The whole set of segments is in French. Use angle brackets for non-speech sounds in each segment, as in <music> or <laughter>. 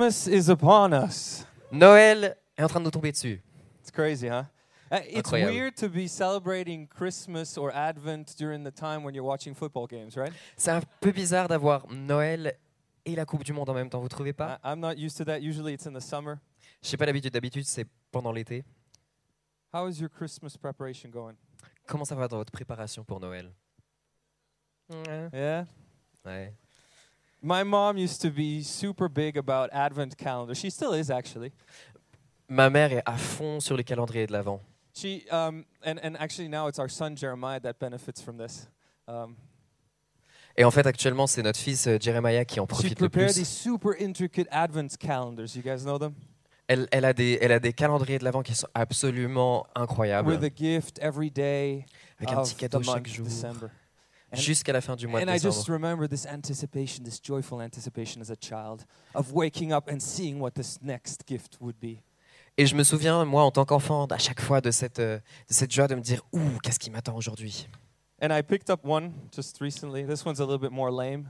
Christmas is upon us. Noël est en train de nous tomber dessus. It's crazy, huh? Uh, It's Incroyable. weird to be celebrating Christmas or Advent during the time when you're watching football games, right? C'est un peu bizarre d'avoir Noël et la Coupe du Monde en même temps, vous trouvez pas? I'm not used to that. Usually it's in the summer. Je sais pas l'habitude, d'habitude c'est pendant l'été. How is your Christmas preparation going? Comment ça va dans votre préparation pour Noël? Ouais. Yeah? Ouais. My mom used to be super big about Advent calendar. She still is, actually. Ma mère est à fond sur les calendriers de l'Avent. She um, and and actually now it's our son Jeremiah that benefits from this. Um, Et en fait, actuellement, c'est notre fils euh, Jeremiah qui en profite le plus. these super intricate Advent calendars. You guys know them? Elle, elle a des, elle a des calendriers de l'Avent qui sont absolument incroyables, With a gift every day avec un petit cadeau chaque jour, December. And- jusqu'à la fin du mois de And I just décembre. remember this anticipation, this joyful anticipation as a child of waking up and seeing what this next gift would be. Et je me souviens, moi, en tant qu'enfant, à chaque fois de cette, euh, de cette joie de me dire, ouh, qu'est-ce qui m'attend aujourd'hui? And I picked up one just recently. This one's a little bit more lame.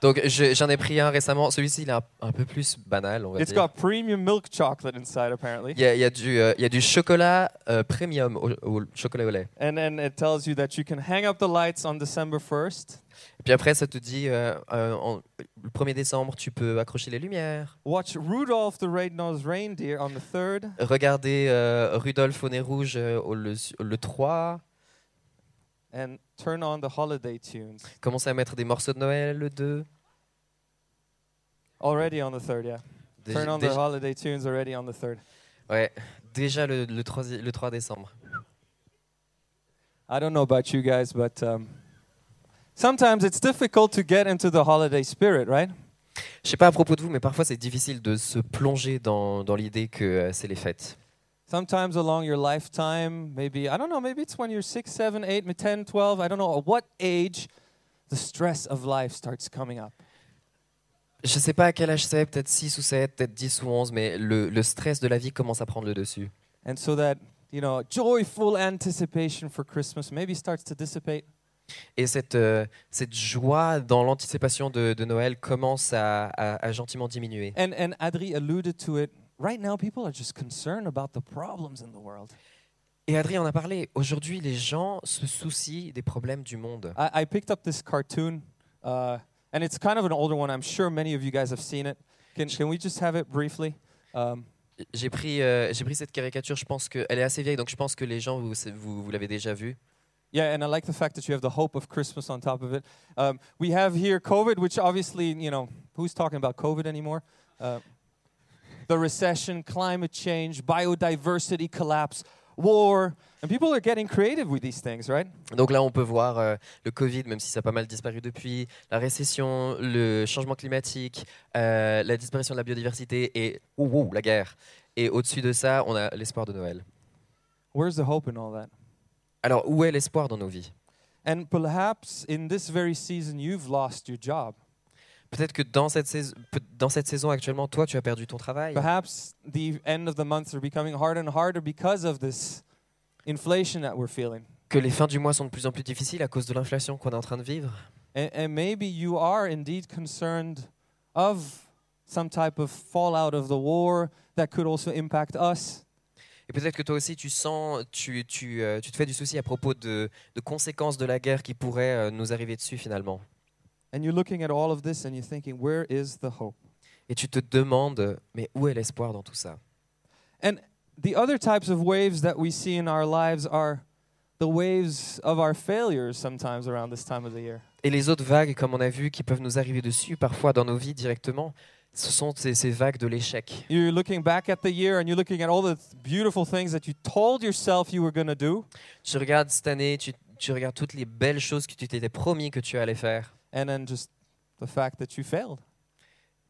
Donc je- j'en ai pris un récemment. Celui-ci, il est un, un peu plus banal, on va It's dire. got premium milk chocolate inside, apparently. Il y a, il y a du, euh, il y a du chocolat euh, premium au, au chocolat au lait. And then it tells you that you can hang up the lights on December 1st, Et puis après, ça te dit, euh, euh, en- le 1er décembre, tu peux accrocher les lumières, watch Rudolph the Red-Nosed Reindeer on the 3rd, regarder euh, Rudolf au nez rouge euh, le, le 3, and turn on the holiday tunes. commencer à mettre des morceaux de Noël le 2. Already on the 3rd, yeah. Déjà- Turn on the déjà- holiday tunes already on the 3rd. ouais, déjà le, le 3, le 3 décembre. I don't know about you guys, but um, sometimes it's difficult to get into the holiday spirit, right? Je sais pas à propos de vous, mais parfois c'est difficile de se plonger dans, dans l'idée que euh, c'est les fêtes. Sometimes along your lifetime, maybe, I don't know, maybe it's when you're 6, 7, 8, 10, 12, I don't know, at what age the stress of life starts coming up? Je sais pas à quel âge c'est, peut-être 6 ou 7, peut-être 10 ou 11, mais le, le stress de la vie commence à prendre le dessus. And so that, you know, joyful anticipation for Christmas maybe starts to dissipate. Et cette, euh, cette joie dans l'anticipation de, de Noël commence à, à- à gentiment diminuer. And, and Adri alluded to it. Right now, people are just concerned about the problems in the world. Et Adrien en a parlé, aujourd'hui les gens se soucient des problèmes du monde. I, I picked up this cartoon, uh, and it's kind of an older one. I'm sure many of you guys have seen it. Can, can we just have it briefly? Um, J'ai pris, euh, j'ai pris cette caricature, je pense qu'elle est assez vieille, donc je pense que les gens, vous, vous, vous l'avez déjà vue. yeah, and I like the fact that you have the hope of Christmas on top of it. Um, we have here COVID, which obviously, you know, who's talking about COVID anymore? Uh, the recession, climate change, biodiversity collapse, war. And people are getting creative with these things, right? Donc là, on peut voir euh, le Covid, même si ça a pas mal disparu depuis, la récession, le changement climatique, euh, la disparition de la biodiversité et ouh, ouh, la guerre. Et au-dessus de ça, on a l'espoir de Noël. Where's the hope in all that? Alors, où est l'espoir dans nos vies And perhaps in this very season, you've lost your job. Peut-être que dans cette, saison, dans cette saison actuellement, toi, tu as perdu ton travail. Perhaps the end of the months are becoming harder and harder because of this inflation that we're feeling. Que les fins du mois sont de plus en plus difficiles à cause de l'inflation qu'on est en train de vivre. And, and maybe you are indeed concerned of some type of fallout of the war that could also impact us. Et peut-être que toi aussi, tu sens, tu, tu, euh, tu te fais du souci à propos de, de conséquences de la guerre qui pourraient euh, nous arriver dessus finalement. And you're looking at all of this and you're thinking, where is the hope? Et tu te demandes, mais où est l'espoir dans tout ça? And the other types of waves that we see in our lives are the waves of our failures sometimes around this time of the year. Et les autres vagues, comme on a vu, qui peuvent nous arriver dessus parfois dans nos vies directement, ce sont ces, ces vagues de l'échec. You're looking back at the year and you're looking at all the th- beautiful things that you told yourself you were going to do, Tu regardes cette année, tu, tu regardes toutes les belles choses que tu t'étais promis que tu allais faire, and then just the fact that you failed.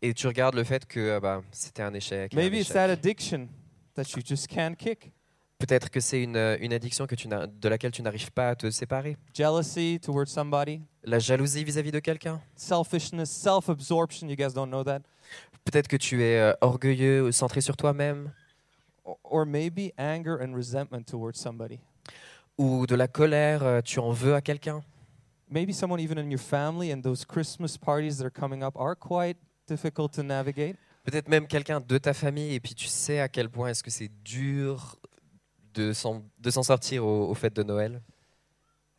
et tu regardes le fait que ah bah, c'était un échec. un Maybe it's échec. that addiction that you just can't kick. Peut-être que c'est une, une addiction que tu n'as- de laquelle tu n'arrives pas à te séparer. Jealousy towards somebody, La jalousie vis-à-vis de quelqu'un. selfishness, self absorption. You guys don't know that. Peut-être que tu es euh, orgueilleux, centré sur toi-même, Or, or maybe anger and resentment towards somebody. ou de la colère, euh, tu en veux à quelqu'un. Maybe someone even in your family, and those Christmas parties that are coming up are quite difficult to navigate. Peut-être même quelqu'un de ta famille, et puis tu sais à quel point est-ce que c'est dur de s'en sortir au, aux fêtes de Noël.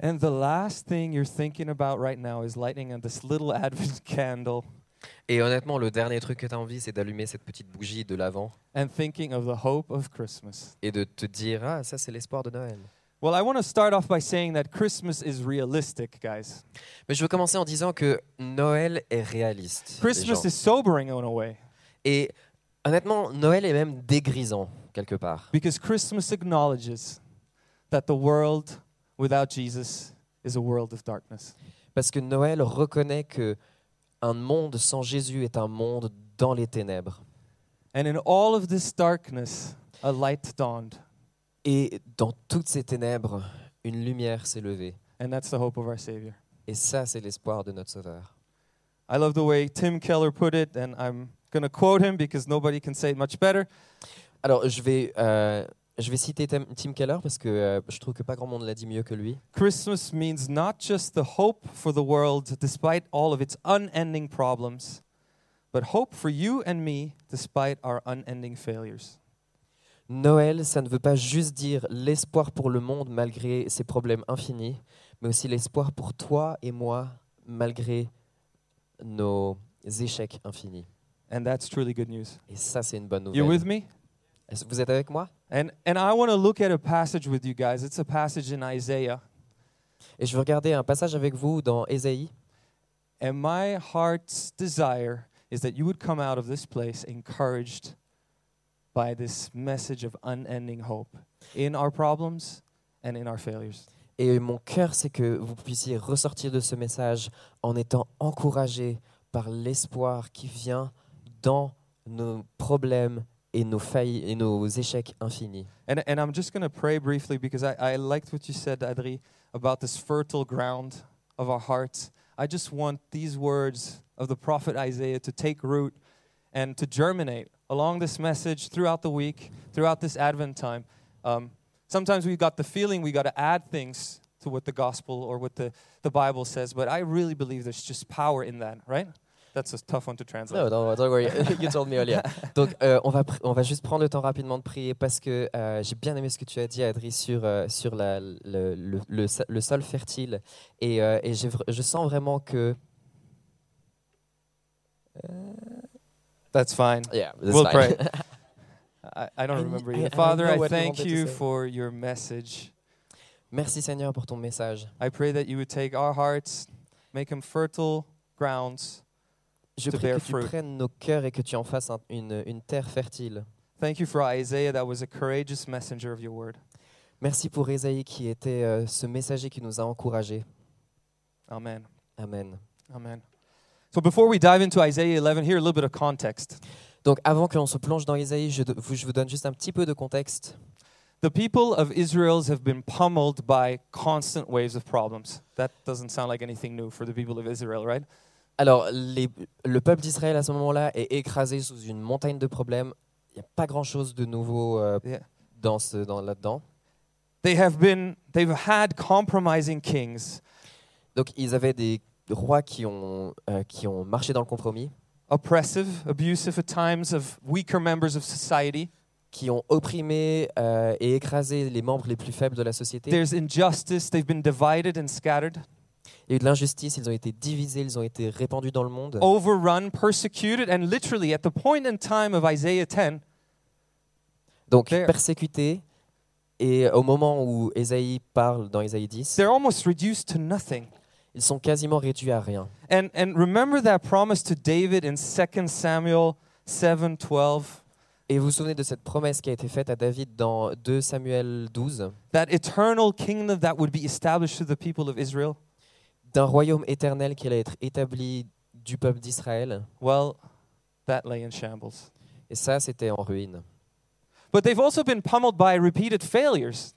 And the last thing you're thinking about right now is lighting this little <laughs> Advent candle Et honnêtement, le dernier truc que tu as envie, c'est d'allumer cette petite bougie de l'avant and thinking of the hope of Christmas. et de te dire Ah, ça, c'est l'espoir de Noël. Well, I want to start off by saying that Christmas is realistic, guys. Mais je veux commencer en disant que Noël est réaliste. Christmas is sobering in a way Et honnêtement, Noël est même dégrisant, quelque part. because Christmas acknowledges that the world without Jesus is a world of darkness. Parce que Noël reconnaît que un monde sans Jésus est un monde dans les ténèbres. And in all of this darkness, a light dawned, Et dans toutes ces ténèbres, une lumière s'est levée. and that's the hope of our Savior. Et ça, c'est l'espoir de notre Sauveur. I love the way Tim Keller put it, and I'm going to quote him because nobody can say it much better. Alors, je vais, euh, je vais citer Tim Tim Keller parce que euh, je trouve que pas grand monde l'a dit mieux que lui. Christmas means not just the hope for the world despite all of its unending problems, but hope for you and me despite our unending failures. Noël, ça ne veut pas juste dire l'espoir pour le monde malgré ses problèmes infinis, mais aussi l'espoir pour toi et moi malgré nos échecs infinis. And that's truly good news. Et ça, c'est une bonne You nouvelle. with me? Vous êtes avec moi? And and I want to look at a passage with you guys. It's a passage in Isaiah. Et je veux regarder un passage avec vous dans Ésaïe. And my heart's desire is that you would come out of this place encouraged by this message of unending hope in our problems and in our failures. Et mon cœur, c'est que vous puissiez ressortir de ce message en étant encouragé par l'espoir qui vient dans nos problèmes et nos failles et nos échecs infinis. And, and I'm just going to pray briefly because I, I liked what you said, Adri, about this fertile ground of our hearts. I just want these words of the prophet Isaiah to take root and to germinate along this message throughout the week, throughout this Advent time. Um, sometimes we've got the feeling we got to add things to what the gospel or what the, the Bible says, but I really believe there's just power in that, right? That's a tough one to translate. No, don't, don't worry, <laughs> you told me earlier. <laughs> Donc, euh, on, va pr- on va juste prendre le temps rapidement de prier parce que euh, j'ai bien aimé ce que tu as dit, Adri, sur, euh, sur la- le, le, le, so- le sol fertile. Et, je sens vraiment que. That's fine. Yeah, We'll fine. pray. <laughs> I, I don't I- remember I-. I Father, I you thank you for your message. Merci Seigneur pour ton message. I pray that you would take our hearts, make them fertile grounds. Je To prie bear que tu fruit. prennes nos cœurs et que tu en fasses un- une, une terre fertile. Thank you for Isaiah, that was a courageous messenger of your word. Merci pour Ésaïe qui était euh, ce messager qui nous a encouragés. Amen. Amen. Amen. So before we dive into Isaiah 11, here a little bit of context. Donc avant que l'on se plonge dans Ésaïe, je, je vous donne juste un petit peu de contexte. The people of Israel have been pummeled by constant waves of problems. That doesn't sound like anything new for the people of Israel, right? Alors, les- le peuple d'Israël à ce moment-là est écrasé sous une montagne de problèmes. Il n'y a pas grand-chose de nouveau euh, Yeah. dans ce, dans, là-dedans. They have been they've had compromising kings, Donc, ils avaient des rois qui ont, euh, qui ont marché dans le compromis, oppressive, abusive at times of weaker members of society. qui ont opprimé euh, et écrasé les membres les plus faibles de la société. There's injustice, they've been divided and scattered, Il y a eu de l'injustice, ils ont été divisés, ils ont été répandus dans le monde. overrun, persecuted, and literally at the point in time of Isaiah 10, Donc, There. persécutés. Et au moment où Ésaïe parle dans Ésaïe 10, they're almost reduced to nothing. Ils sont quasiment réduits à rien. And and remember that promise to David in 2 Samuel 7:12 Et vous vous souvenez de cette promesse qui a été faite à David dans 2 Samuel 12, that eternal kingdom that would be established to the people of Israel? d'un royaume éternel qui allait être établi du peuple d'Israël? Well, that lay in shambles. Et ça, c'était en ruine. But they've also been pummeled by repeated failures.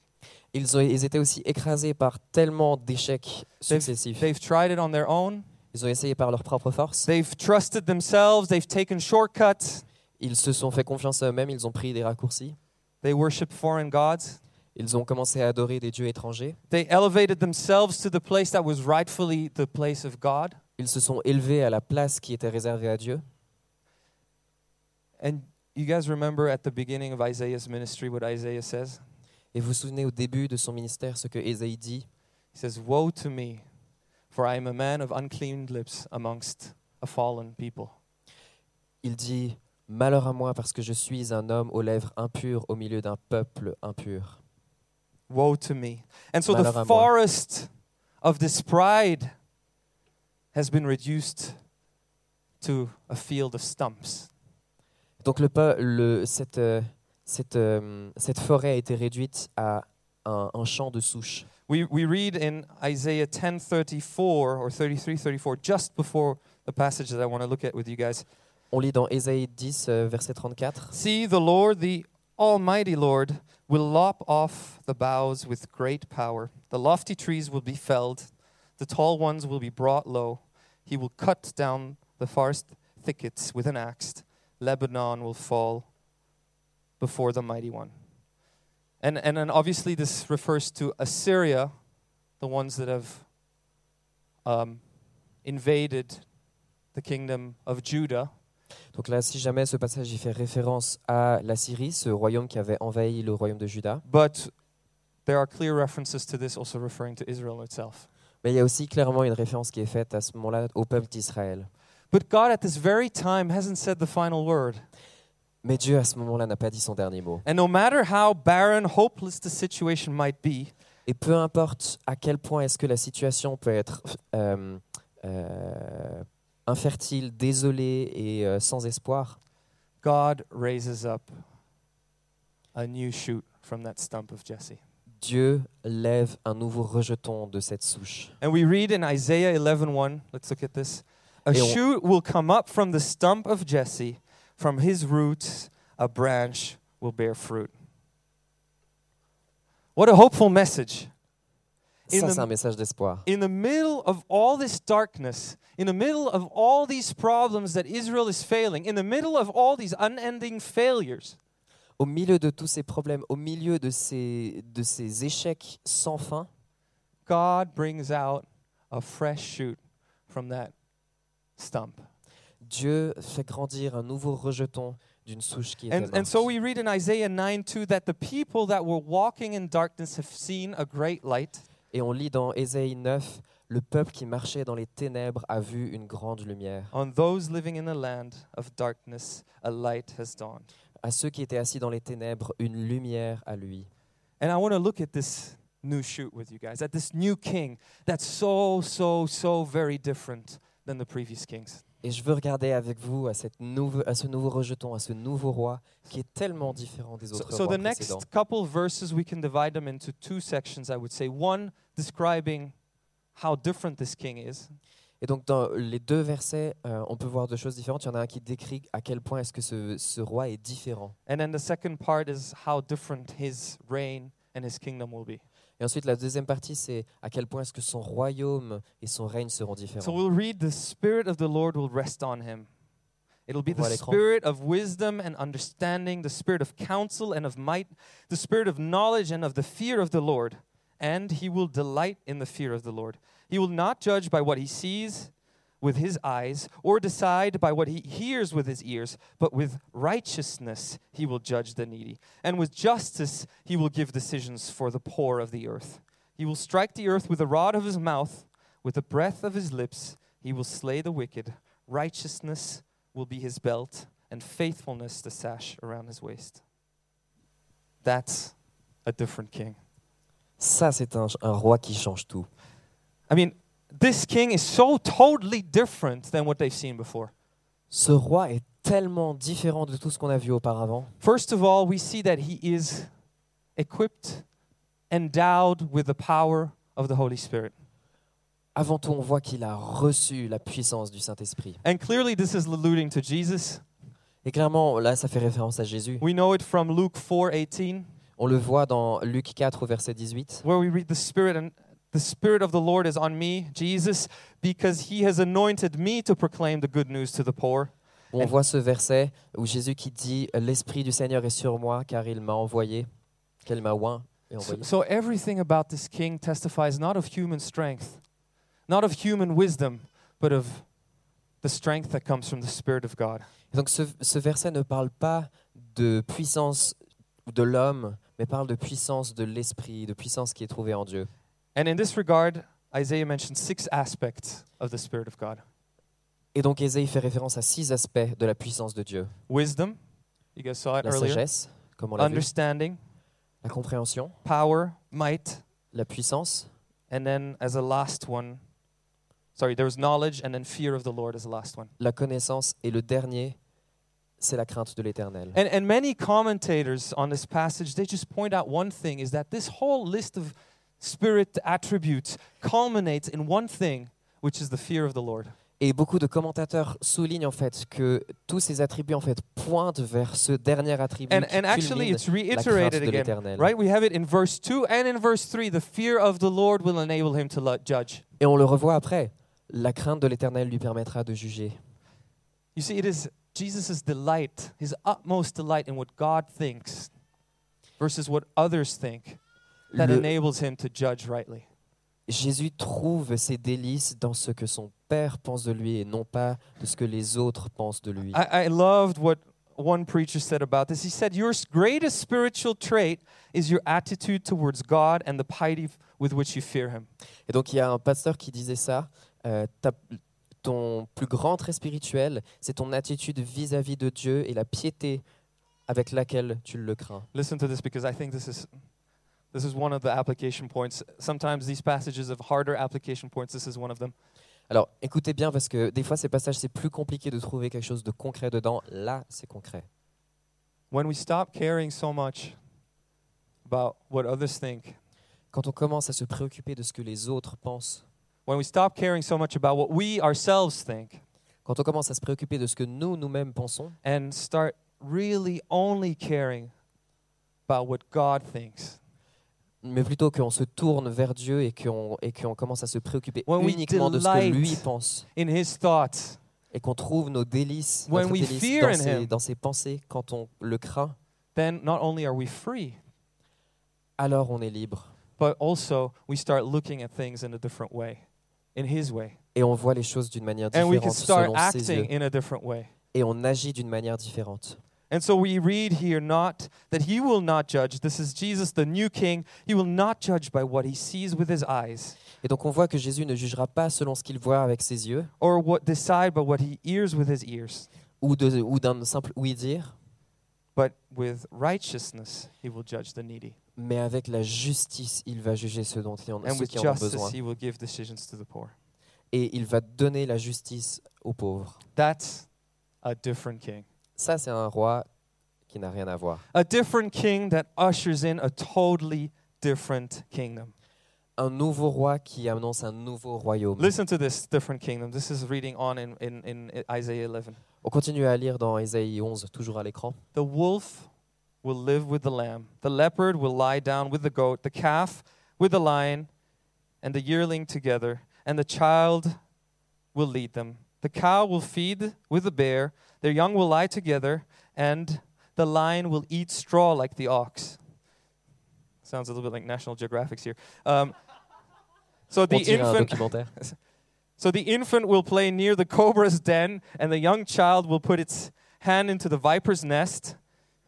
Ils, ont, ils étaient aussi écrasés par tellement d'échecs They've, successifs. they've tried it on their own. Ils ont essayé par leur propre force. They've trusted themselves. They've taken shortcuts. Ils se sont fait confiance à eux-mêmes, ils ont pris des raccourcis. They worship foreign gods. Ils ont commencé à adorer des dieux étrangers. They elevated themselves to the place that was rightfully the place of God. Ils se sont élevés à la place qui était réservée à Dieu. And you guys remember at the beginning of Isaiah's ministry what Isaiah says? Et vous vous souvenez au début de son ministère ce que Ésaïe dit? He says, Woe to me, for I am a man of unclean lips amongst a fallen people. Il dit Malheur à moi parce que je suis un homme aux lèvres impures au milieu d'un peuple impur. Woe to me. And so Malheur the forest of this pride has been reduced to a field of stumps. Donc le, le- cette, euh, cette, euh, cette forêt a été réduite à un, un champ de souches. We, we read in Isaiah 10:34 or 33:34 just before the passage that I want to look at with you guys. On lit dans Ésaïe 10, euh, verset 34. See the Lord the almighty Lord will lop off the boughs with great power. The lofty trees will be felled, the tall ones will be brought low. He will cut down the forest thickets with an axe. Lebanon will fall before the mighty one. And and then obviously this refers to Assyria, the ones that have um, invaded the kingdom of Judah. Donc là, si jamais ce passage y fait référence à la Syrie, ce royaume qui avait envahi le royaume de Juda, But there are clear references to this also referring to Israel itself. mais il y a aussi clairement une référence qui est faite à ce moment-là au peuple d'Israël. But God at this very time hasn't said the final word. Mais Dieu, à ce moment-là, n'a pas dit son dernier mot. And no matter how barren, hopeless the situation might be, Et peu importe à quel point est-ce que la situation peut être euh, euh, infertile, désolée et euh, sans espoir, God raises up a new shoot from that stump of Jesse. Dieu lève un nouveau rejeton de cette souche. And we read in Isaiah 11:1, let's look at this. A on- shoot will come up from the stump of Jesse, from his roots a branch will bear fruit. What a hopeful message. In Ça, c'est un message d'espoir. in the middle of all this darkness, in the middle of all these problems that Israel is failing, in the middle of all these unending failures, Au milieu de tous ces problèmes, au milieu de ces, de ces échecs sans fin, God brings out a fresh shoot from that stump. Dieu fait grandir un nouveau rejeton d'une souche qui était And, and so we read in Isaiah 9 2 that the people that were walking in darkness have seen a great light. Et on lit dans Ésaïe 9, le peuple qui marchait dans les ténèbres a vu une grande lumière. On those living in a land of darkness, a light has dawned. À ceux qui étaient assis dans les ténèbres, une lumière à lui. And I want to look at this new shoot with you guys, at this new king that's so, so, so very different than the previous kings. Et je veux regarder avec vous à, cette nouveau, à ce nouveau rejeton, à ce nouveau roi qui est tellement différent des So, autres so rois the précédents. next couple verses, we can divide them into two sections, I would say. One describing how different this king is, Et donc dans les deux versets, euh, on peut voir deux choses différentes. Il y en a un qui décrit à quel point est-ce que ce, ce roi est différent. and then the second part is how different his reign and his kingdom will be. Et ensuite, la deuxième partie, c'est à quel point est-ce que son royaume et son règne seront So différents. we'll read the Spirit of the Lord will rest on him. It'll be the spirit of wisdom and understanding, the spirit of counsel and of might, the spirit of knowledge and of the fear of the Lord. And he will delight in the fear of the Lord. He will not judge by what he sees with his eyes or decide by what he hears with his ears, but with righteousness he will judge the needy. And with justice he will give decisions for the poor of the earth. He will strike the earth with the rod of his mouth, with the breath of his lips he will slay the wicked. Righteousness will be his belt, and faithfulness the sash around his waist. That's a different king. Ça, c'est un, un roi qui change tout. I mean, this king is so totally different than what they've seen before. Ce roi est tellement différent de tout ce qu'on a vu auparavant. First of all, we see that he is equipped, endowed with the power of the Holy Spirit. Avant tout, on voit qu'il a reçu la puissance du Saint-Esprit. And clearly, this is alluding to Jesus. Et clairement, là, ça fait référence à Jésus. We know it from Luke 4:18, On le voit dans Luc 4 au verset 18. where we read the Spirit and the Spirit of the Lord is on me, Jesus, because he has anointed me to proclaim the good news to the poor. On voit ce verset où Jésus qui dit L'Esprit du Seigneur est sur moi car il m'a envoyé, qu'elle m'a oint et So, envoyé. so everything about this king testifies not of human strength, not of human wisdom, but of the strength that comes from the Spirit of God. Donc ce, ce verset ne parle pas de puissance de l'homme, mais parle de puissance de l'esprit, de puissance qui est trouvée en Dieu. And in this regard, Isaiah mentions six aspects of the Spirit of God. Et donc Ésaïe fait référence à six aspects de la puissance de Dieu. wisdom, you guys saw it La earlier, sagesse, comme on l'a vu, understanding, la compréhension, power, might, la puissance, and then as a last one, sorry, there was knowledge and then fear of the Lord as a last one. la connaissance et le dernier, c'est la crainte de l'éternel. And, and many commentators on this passage, they just point out one thing is that this whole list of spirit attributes culminates in one thing, which is the fear of the Lord. Et beaucoup de commentateurs soulignent en fait que tous ces attributs en fait pointent vers ce dernier attribut And, qui and actually, it's la crainte reiterated de again, right? We have it in verse 2 and in verse 3. The fear of the Lord will enable him to judge. Et on le revoit après. La crainte de l'éternel lui permettra de juger. You see, it is Jesus' delight, his utmost delight in what God thinks versus what others think that Le- enables him to judge rightly. Jésus trouve ses délices dans ce que son Père pense de lui et non pas de ce que les autres pensent de lui. I, I loved what one preacher said about this. He said, Your greatest spiritual trait is your attitude towards God and the piety with which you fear him. Et donc il y a un pasteur qui disait ça. euh, ton plus grand trait spirituel, c'est ton attitude vis-à-vis de Dieu et la piété avec laquelle tu le crains. Listen to this because I think this is this is one of the application points. Sometimes these passages of harder application points, this is one of them. Alors écoutez bien parce que des fois ces passages c'est plus compliqué de trouver quelque chose de concret dedans. Là c'est concret. When we stop caring so much about what others think, Quand on commence à se préoccuper de ce que les autres pensent, when we stop caring so much about what we ourselves think quand on commence à se préoccuper de ce que nous nous-mêmes pensons, and start really only caring about what God thinks. Mais plutôt qu'on se tourne vers Dieu et qu'on et qu'on commence à se préoccuper When uniquement de ce que lui pense In his thoughts, et qu'on trouve nos délices, When notre we délice fear dans, ses, him. dans ses pensées, quand on le craint, then not only are we free, alors on est libre but also we start looking at things in a different way, in his way. et on voit les choses d'une manière And we can différente start selon ses yeux acting in a different way. et on agit d'une manière différente. And so we read here not that he will not judge. This is Jesus, the new king. He will not judge by what he sees with his eyes Et donc on voit que Jésus ne jugera pas selon ce qu'il voit avec ses yeux or what decide by what he hears with his ears, ou de- ou d'un simple oui-dire, but with righteousness he will judge the needy. mais avec la justice, il va juger ceux dont il en, And ceux with qui en ont justice besoin. he will give decisions to the poor. Et il va donner la justice aux pauvres. That's a different king. Ça, c'est un roi qui n'a rien à voir. A different king that ushers in a totally different kingdom. Un nouveau roi qui annonce un nouveau royaume. Listen to this different kingdom. This is reading on in, in, in Isaiah 11. On continue à lire dans Ésaïe 11, toujours à l'écran. The wolf will live with the lamb, the leopard will lie down with the goat, the calf with the lion, and the yearling together, and the child will lead them. The cow will feed with the bear, their young will lie together, and the lion will eat straw like the ox. Sounds a little bit like National Geographics here. Um, so the un infant, <laughs> so the infant will play near the cobra's den, and the young child will put its hand into the viper's nest.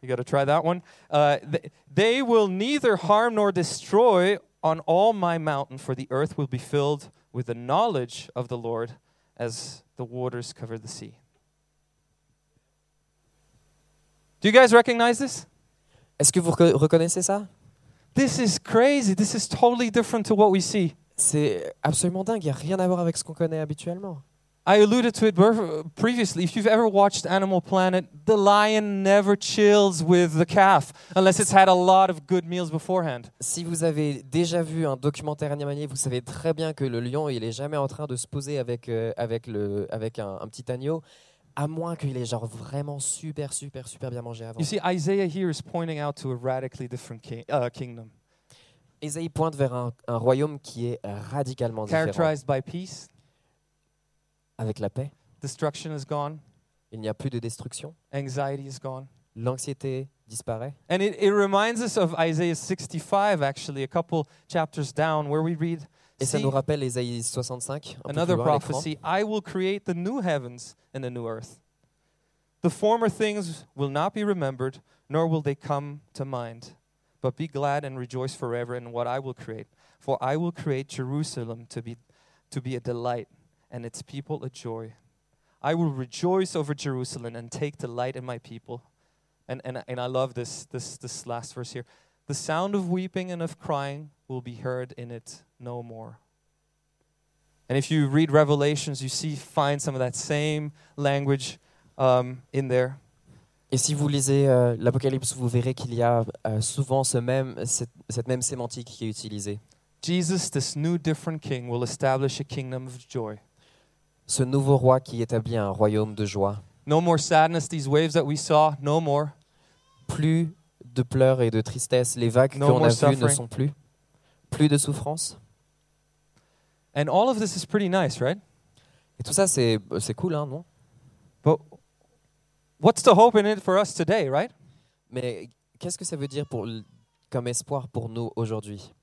You got to try that one. Uh, th- they will neither harm nor destroy on all my mountain, for the earth will be filled with the knowledge of the Lord as the waters cover the sea. Do you guys recognize this? Est-ce que vous reco- reconnaissez ça? This is crazy. This is totally different to what we see. C'est absolument dingue. Il n'y a rien à voir avec ce qu'on connaît habituellement. I alluded to it previously. If you've ever watched Animal Planet, the lion never chills with the calf unless it's had a lot of good meals beforehand. Si vous avez déjà vu un documentaire animalier, vous savez très bien que le lion, il est jamais en train de se poser avec, euh, avec, le, avec un, un petit agneau, à moins qu'il ait genre vraiment super, super, super bien mangé avant. You see, Isaiah here is pointing out to a radically different ki- uh, kingdom, Ésaïe pointe vers un, un royaume qui est radicalement différent. characterized by peace. Avec la paix, Destruction is gone. il n'y a plus de destruction, Anxiety is gone. l'anxiété disparaît. And it, it reminds us of Isaiah 65, actually, a couple chapters down, where we read Et ça nous rappelle Ésaïe 65, un peu plus another loin à prophecy I will create the new heavens and the new earth. The former things will not be remembered, nor will they come to mind. But be glad and rejoice forever in what I will create. For I will create Jerusalem to be, to be a delight, and its people a joy. I will rejoice over Jerusalem and take delight in my people. And, and, and I love this, this, this last verse here. The sound of weeping and of crying will be heard in it no more. And if you read Revelations, you see find some of that same language um, in there. Et si vous lisez euh, l'Apocalypse, vous verrez qu'il y a euh, souvent ce même, cette, cette même sémantique qui est utilisée. Jesus, this new different king, will establish a kingdom of joy. Ce nouveau roi qui établit un royaume de joie. No more sadness, these waves that we saw, no more. Plus de pleurs et de tristesse. Les vagues No qu'on a vues ne sont plus. Plus de souffrance. And all of this is pretty nice, right? Et tout ça, c'est c'est cool, hein, non? But what's the hope in it for us today, right? Mais qu'est-ce que ça veut dire pour, comme espoir pour nous aujourd'hui?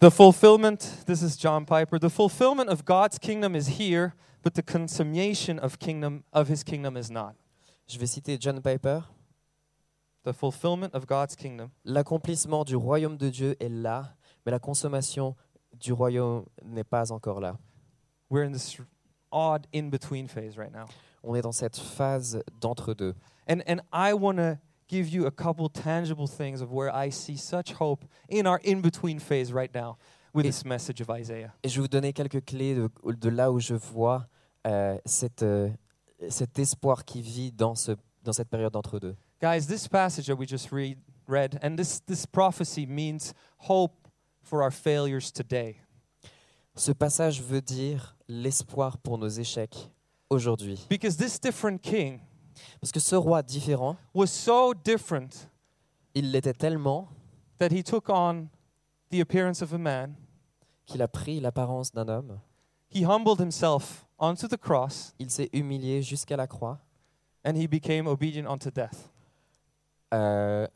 The fulfillment, this is John Piper, the fulfillment of God's kingdom is here, but the consummation of kingdom of his kingdom is not. Je vais citer John Piper. The fulfillment of God's kingdom L'accomplissement du royaume de Dieu est là, mais la consommation du royaume n'est pas encore là. we're in this odd in-between phase right now. On est dans cette phase d'entre-deux. And and I want to give you a couple tangible things of where I see such hope in our in-between phase right now with Et- this message of Isaiah. Et je vais vous donner quelques clés de, de là où je vois euh, cette, euh, cet espoir qui vit dans, ce, dans cette période d'entre-deux. Guys, this passage that we just read read and this this prophecy means hope for our failures today. Ce passage veut dire l'espoir pour nos échecs aujourd'hui. Because this different king Parce que ce roi différent, was so different il l'était tellement that he took on the appearance of a man. qu'il a pris l'apparence d'un homme. He humbled himself onto the cross Il s'est humilié jusqu'à la croix and he became obedient unto death. euh,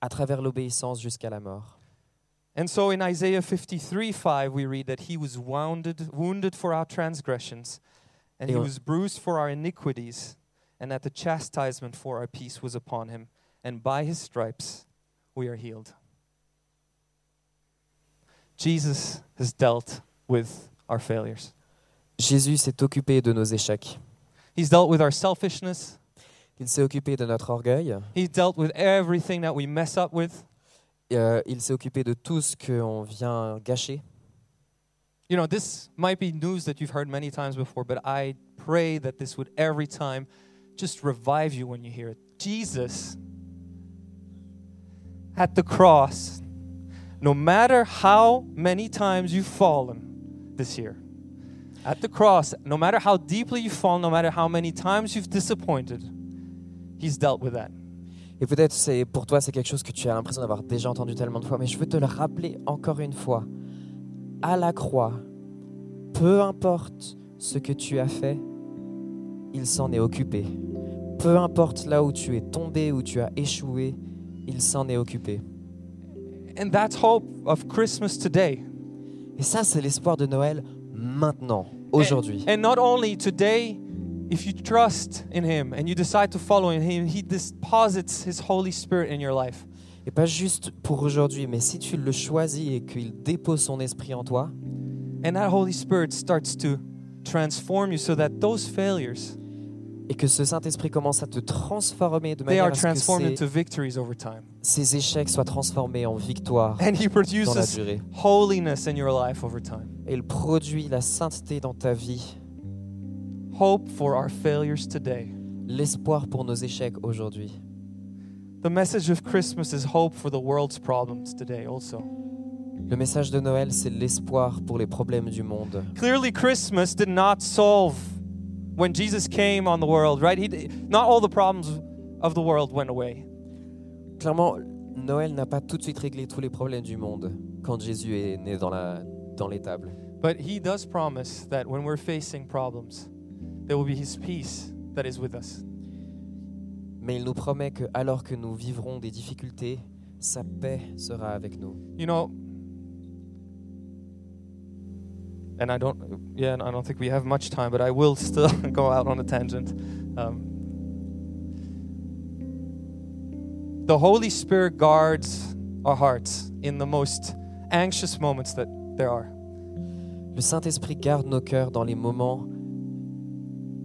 à travers l'obéissance jusqu'à la mort. And so in Isaiah 53 5, we read that he was wounded, wounded for our transgressions, and he oh. was bruised for our iniquities, and that the chastisement for our peace was upon him, and by his stripes we are healed. Jesus has dealt with our failures. Jésus s'est occupé de nos échecs. He's dealt with our selfishness. Il s'est occupé de notre orgueil. He's dealt with everything that we mess up with. Euh, il s'est occupé de tout ce qu'on vient gâcher. You know, this might be news that you've heard many times before, but I pray that this would every time just revive you when you hear it. Jesus at the cross, no matter how many times you've fallen this year, at the cross, no matter how deeply you've fallen, no matter how many times you've disappointed, He's dealt with that. Et peut-être c'est pour toi c'est quelque chose que tu as l'impression d'avoir déjà entendu tellement de fois, mais je veux te le rappeler encore une fois. À la croix, peu importe ce que tu as fait, il s'en est occupé. Peu importe là où tu es tombé, où tu as échoué, il s'en est occupé. And that's hope of Christmas today. Et ça, c'est l'espoir de Noël maintenant, aujourd'hui. And not only today, if you trust in Him and you decide to follow in Him, He deposits His Holy Spirit in your life. Et pas juste pour aujourd'hui, mais si tu le choisis et qu'il dépose son esprit en toi, And that Holy Spirit starts to transform you so that those failures, et que ce Saint-Esprit commence à te transformer de manière à ce que ces, ces échecs soient transformés en victoire And He dans la durée. holiness in your life over time. Et il produit la sainteté dans ta vie, Hope for our failures today. l'espoir pour nos échecs aujourd'hui. The message of Christmas is hope for the world's problems today, also. Le message de Noël, c'est l'espoir pour les problèmes du monde. Clearly, Christmas did not solve when Jesus came on the world, right? He, not all the problems of the world went away. Clairement, Noël n'a pas tout de suite réglé tous les problèmes du monde quand Jésus est né dans la dans l'étable. But He does promise that when we're facing problems, there will be His peace that is with us. Mais il nous promet que alors que nous vivrons des difficultés, sa paix sera avec nous. You know, and I don't, yeah, I don't think we have much time, but I will still <laughs> go out on a tangent. Um, the Holy Spirit guards our hearts in the most anxious moments that there are. Le Saint-Esprit garde nos cœurs dans les moments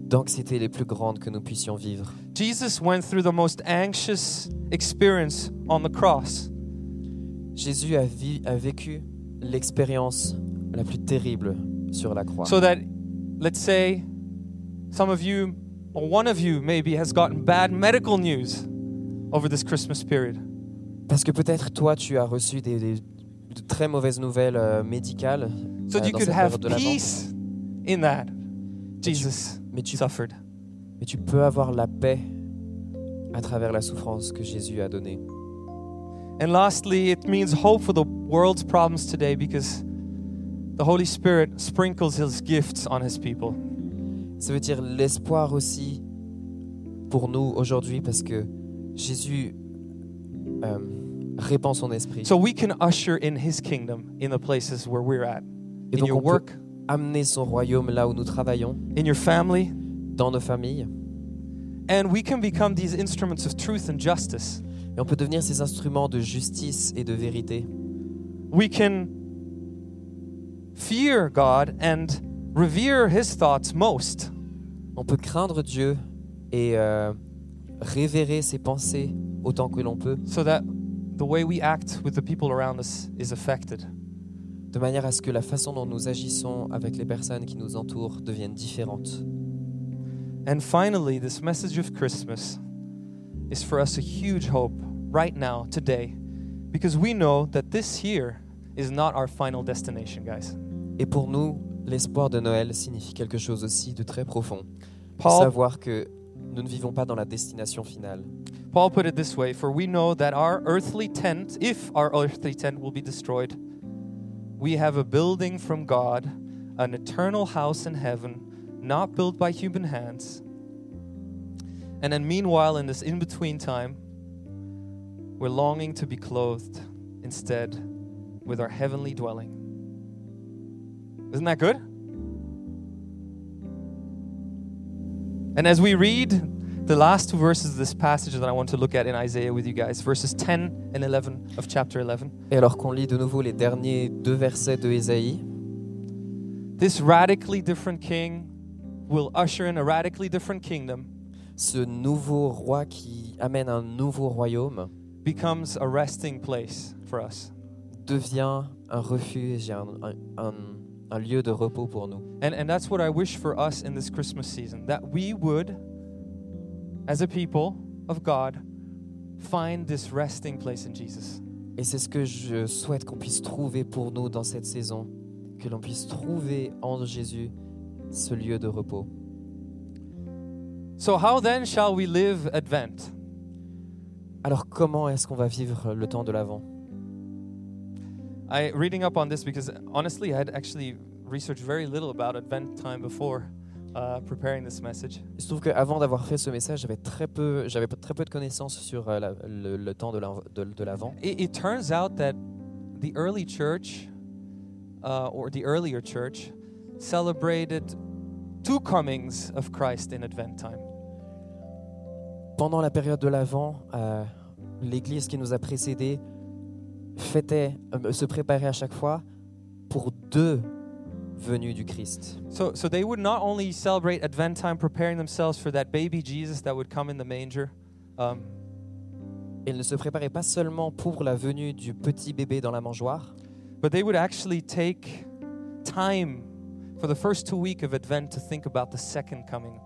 d'anxiété les plus grandes que nous puissions vivre. Jesus went through the most anxious experience on the cross. Jésus a, a vécu l'expérience la plus terrible sur la croix. So that, let's say, some of you, or one of you maybe, has gotten bad medical news over this Christmas period. Parce que peut-être toi, tu as reçu des, des- de très mauvaises nouvelles euh, médicales, So euh, you could have peace in that. Jesus mais tu, suffered. mais tu peux avoir la paix à travers la souffrance que Jésus a donnée. And lastly, it means hope for the world's problems today because the Holy Spirit sprinkles his gifts on his people. Ça veut dire l'espoir aussi pour nous aujourd'hui parce que Jésus euh, répand son esprit. So we can usher in his kingdom in the places where we're at. Et In donc your on peut work, amener son royaume là où nous travaillons, in your family, dans nos familles. and we can become these instruments of truth and justice. Et on peut devenir ces instruments de justice et de vérité. We can fear God and revere his thoughts most. On peut craindre Dieu et euh, révérer ses pensées autant que l'on peut, so that the way we act with the people around us is affected. de manière à ce que la façon dont nous agissons avec les personnes qui nous entourent devienne différente. And finally, this message of Christmas is for us a huge hope right now, today, because we know that this year is not our final destination, guys. Et pour nous, l'espoir de Noël signifie quelque chose aussi de très profond. Paul, Savoir que nous ne vivons pas dans la destination finale. Paul put it this way For we know that our earthly tent, if our earthly tent will be destroyed, we have a building from God, an eternal house in heaven, not built by human hands. And then, meanwhile, in this in between time, we're longing to be clothed instead with our heavenly dwelling. Isn't that good? And as we read the last two verses of this passage that I want to look at in Isaiah with you guys, verses 10 and 11 of chapter 11. Et alors qu'on lit de nouveau les derniers deux versets de Ésaïe, This radically different king will usher in a radically different kingdom, ce nouveau roi qui amène un nouveau royaume becomes a resting place for us. devient un refuge, un, un- un- un lieu de repos pour nous. And, and that's what I wish for us in this Christmas season that we would, as a people of God, find this resting place in Jesus. Et c'est ce que je souhaite qu'on puisse trouver pour nous dans cette saison, que l'on puisse trouver en Jésus ce lieu de repos. So, how then shall we live Advent? Alors comment est-ce qu'on va vivre le temps de l'Avent? I reading up on this because honestly, I had actually researched very little about Advent time before uh, preparing this message. Il se trouve qu'avant d'avoir fait ce message, j'avais très peu, j'avais très peu de connaissances sur euh, la- le, le temps de l'Av- de- de l'Avent. It, it turns out that the early church, uh, or the earlier church, celebrated two comings of Christ in Advent time. Pendant la période de l'Avent, euh, l'Église qui nous a précédés fêtait, euh, se préparait à chaque fois pour deux venues du Christ. So, so they would not only celebrate Advent time, preparing themselves for that baby Jesus that would come in the manger. Um, Ils ne se préparaient pas seulement pour la venue du petit bébé dans la mangeoire, But they would actually take time for the first two week of Advent to think about the second coming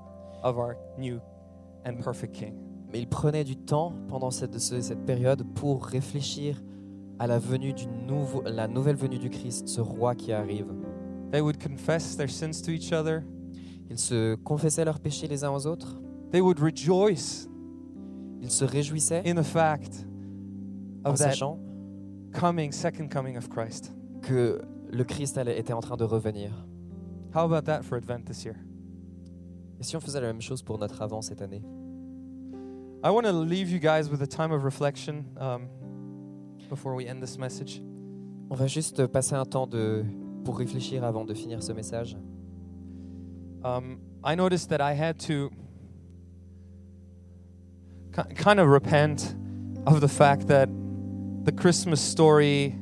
of our new and perfect King. mais ils prenaient du temps pendant cette, ce- cette période pour réfléchir à la venue du nouveau, la nouvelle venue du Christ, ce roi qui arrive. They would confess their sins to each other. Ils se confessaient leurs péchés les uns aux autres. They would rejoice Ils se réjouissaient in the fact en of that sachant coming, second coming of Christ. que le Christ allait- était en train de revenir. How about that for Advent this year? Et si on faisait la même chose pour notre avant cette année? I want to leave you guys with a time of reflection um, before we end this message. On va juste passer un temps de, pour réfléchir avant de finir ce message. Um, I noticed that I had to ki- kind of repent of the fact that the Christmas story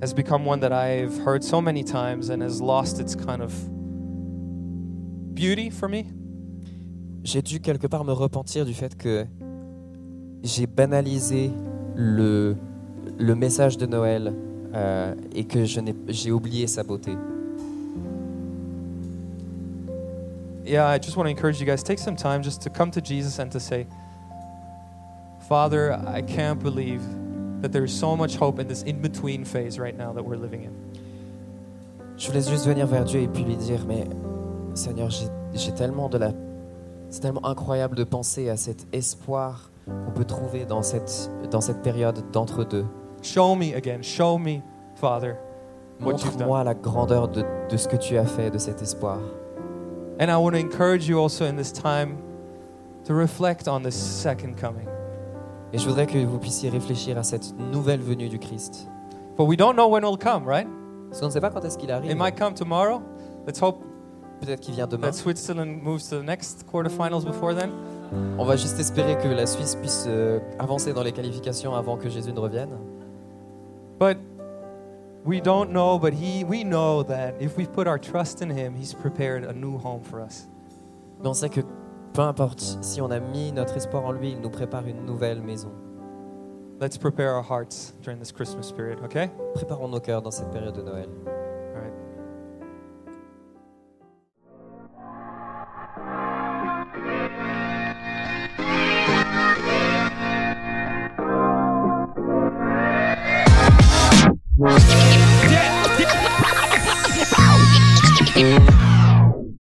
has become one that I've heard so many times and has lost its kind of beauty for me. J'ai dû quelque part me repentir du fait que j'ai banalisé le, le message de Noël euh, et que j'ai oublié sa beauté. Yeah, I just want to encourage you guys take some time just to come to Jesus and to say, Father, I can't believe that there's so much hope in this in between phase right now that we're living in. Je voulais juste venir vers Dieu et puis lui dire, mais Seigneur, j'ai j'ai tellement de la... C'est tellement incroyable de penser à cet espoir qu'on peut trouver dans cette, dans cette période d'entre-deux. Show me again, show me, Father, what you've done. Montre-moi la grandeur de, de ce que tu as fait, de cet espoir. And I want to encourage you also in this time to reflect on this second coming. Et je voudrais que vous puissiez réfléchir à cette nouvelle venue du Christ. But we don't know when it'll come, right? Parce qu'on ne sait pas quand est-ce qu'il arrive. It might come tomorrow. Let's hope Peut-être qu'il vient demain. that Switzerland moves to the next quarterfinals before then. On va juste espérer que la Suisse puisse euh, avancer dans les qualifications avant que Jésus ne revienne. But we don't know, but he we know that if we put our trust in him, he's prepared a new home for us. Mais on sait que peu importe, si on a mis notre espoir en lui, il nous prépare une nouvelle maison. Let's prepare our hearts during this Christmas period, okay? Préparons nos cœurs dans cette période de Noël.